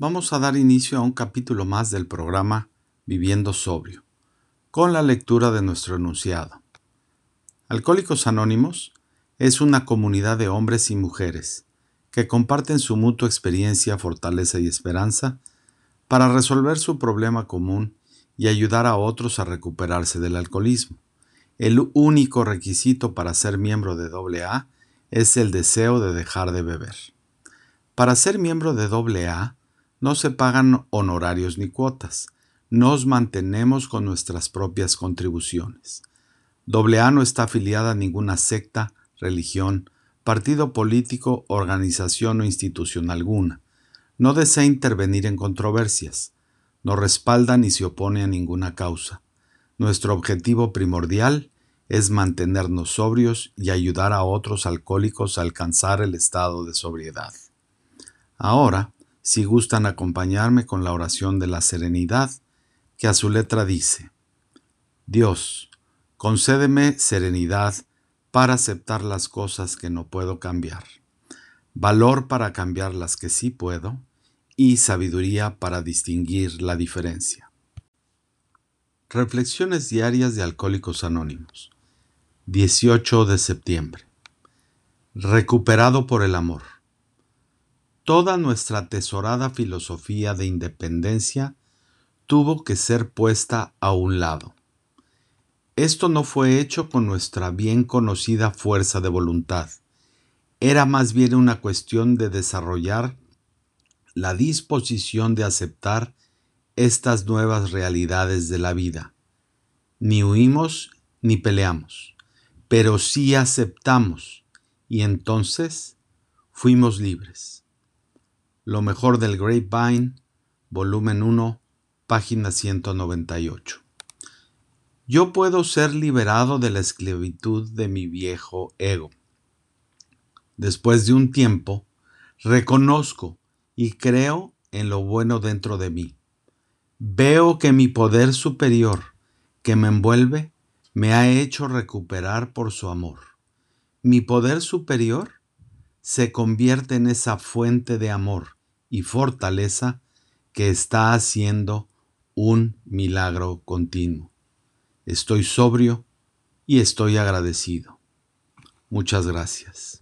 vamos a dar inicio a un capítulo más del programa Viviendo Sobrio, con la lectura de nuestro enunciado. Alcohólicos Anónimos es una comunidad de hombres y mujeres que comparten su mutua experiencia, fortaleza y esperanza para resolver su problema común y ayudar a otros a recuperarse del alcoholismo. El único requisito para ser miembro de AA es el deseo de dejar de beber. Para ser miembro de AA no se pagan honorarios ni cuotas, nos mantenemos con nuestras propias contribuciones. AA no está afiliada a ninguna secta, religión, partido político, organización o institución alguna. No desea intervenir en controversias. No respalda ni se opone a ninguna causa. Nuestro objetivo primordial es mantenernos sobrios y ayudar a otros alcohólicos a alcanzar el estado de sobriedad. Ahora, si gustan acompañarme con la oración de la serenidad, que a su letra dice, Dios, concédeme serenidad para aceptar las cosas que no puedo cambiar, valor para cambiar las que sí puedo y sabiduría para distinguir la diferencia. Reflexiones diarias de Alcohólicos Anónimos. 18 de septiembre. Recuperado por el amor. Toda nuestra atesorada filosofía de independencia tuvo que ser puesta a un lado. Esto no fue hecho con nuestra bien conocida fuerza de voluntad. Era más bien una cuestión de desarrollar la disposición de aceptar estas nuevas realidades de la vida. Ni huimos ni peleamos, pero sí aceptamos y entonces fuimos libres. Lo mejor del Grapevine, volumen 1, página 198. Yo puedo ser liberado de la esclavitud de mi viejo ego. Después de un tiempo, reconozco y creo en lo bueno dentro de mí. Veo que mi poder superior que me envuelve me ha hecho recuperar por su amor. Mi poder superior se convierte en esa fuente de amor y fortaleza que está haciendo un milagro continuo. Estoy sobrio y estoy agradecido. Muchas gracias.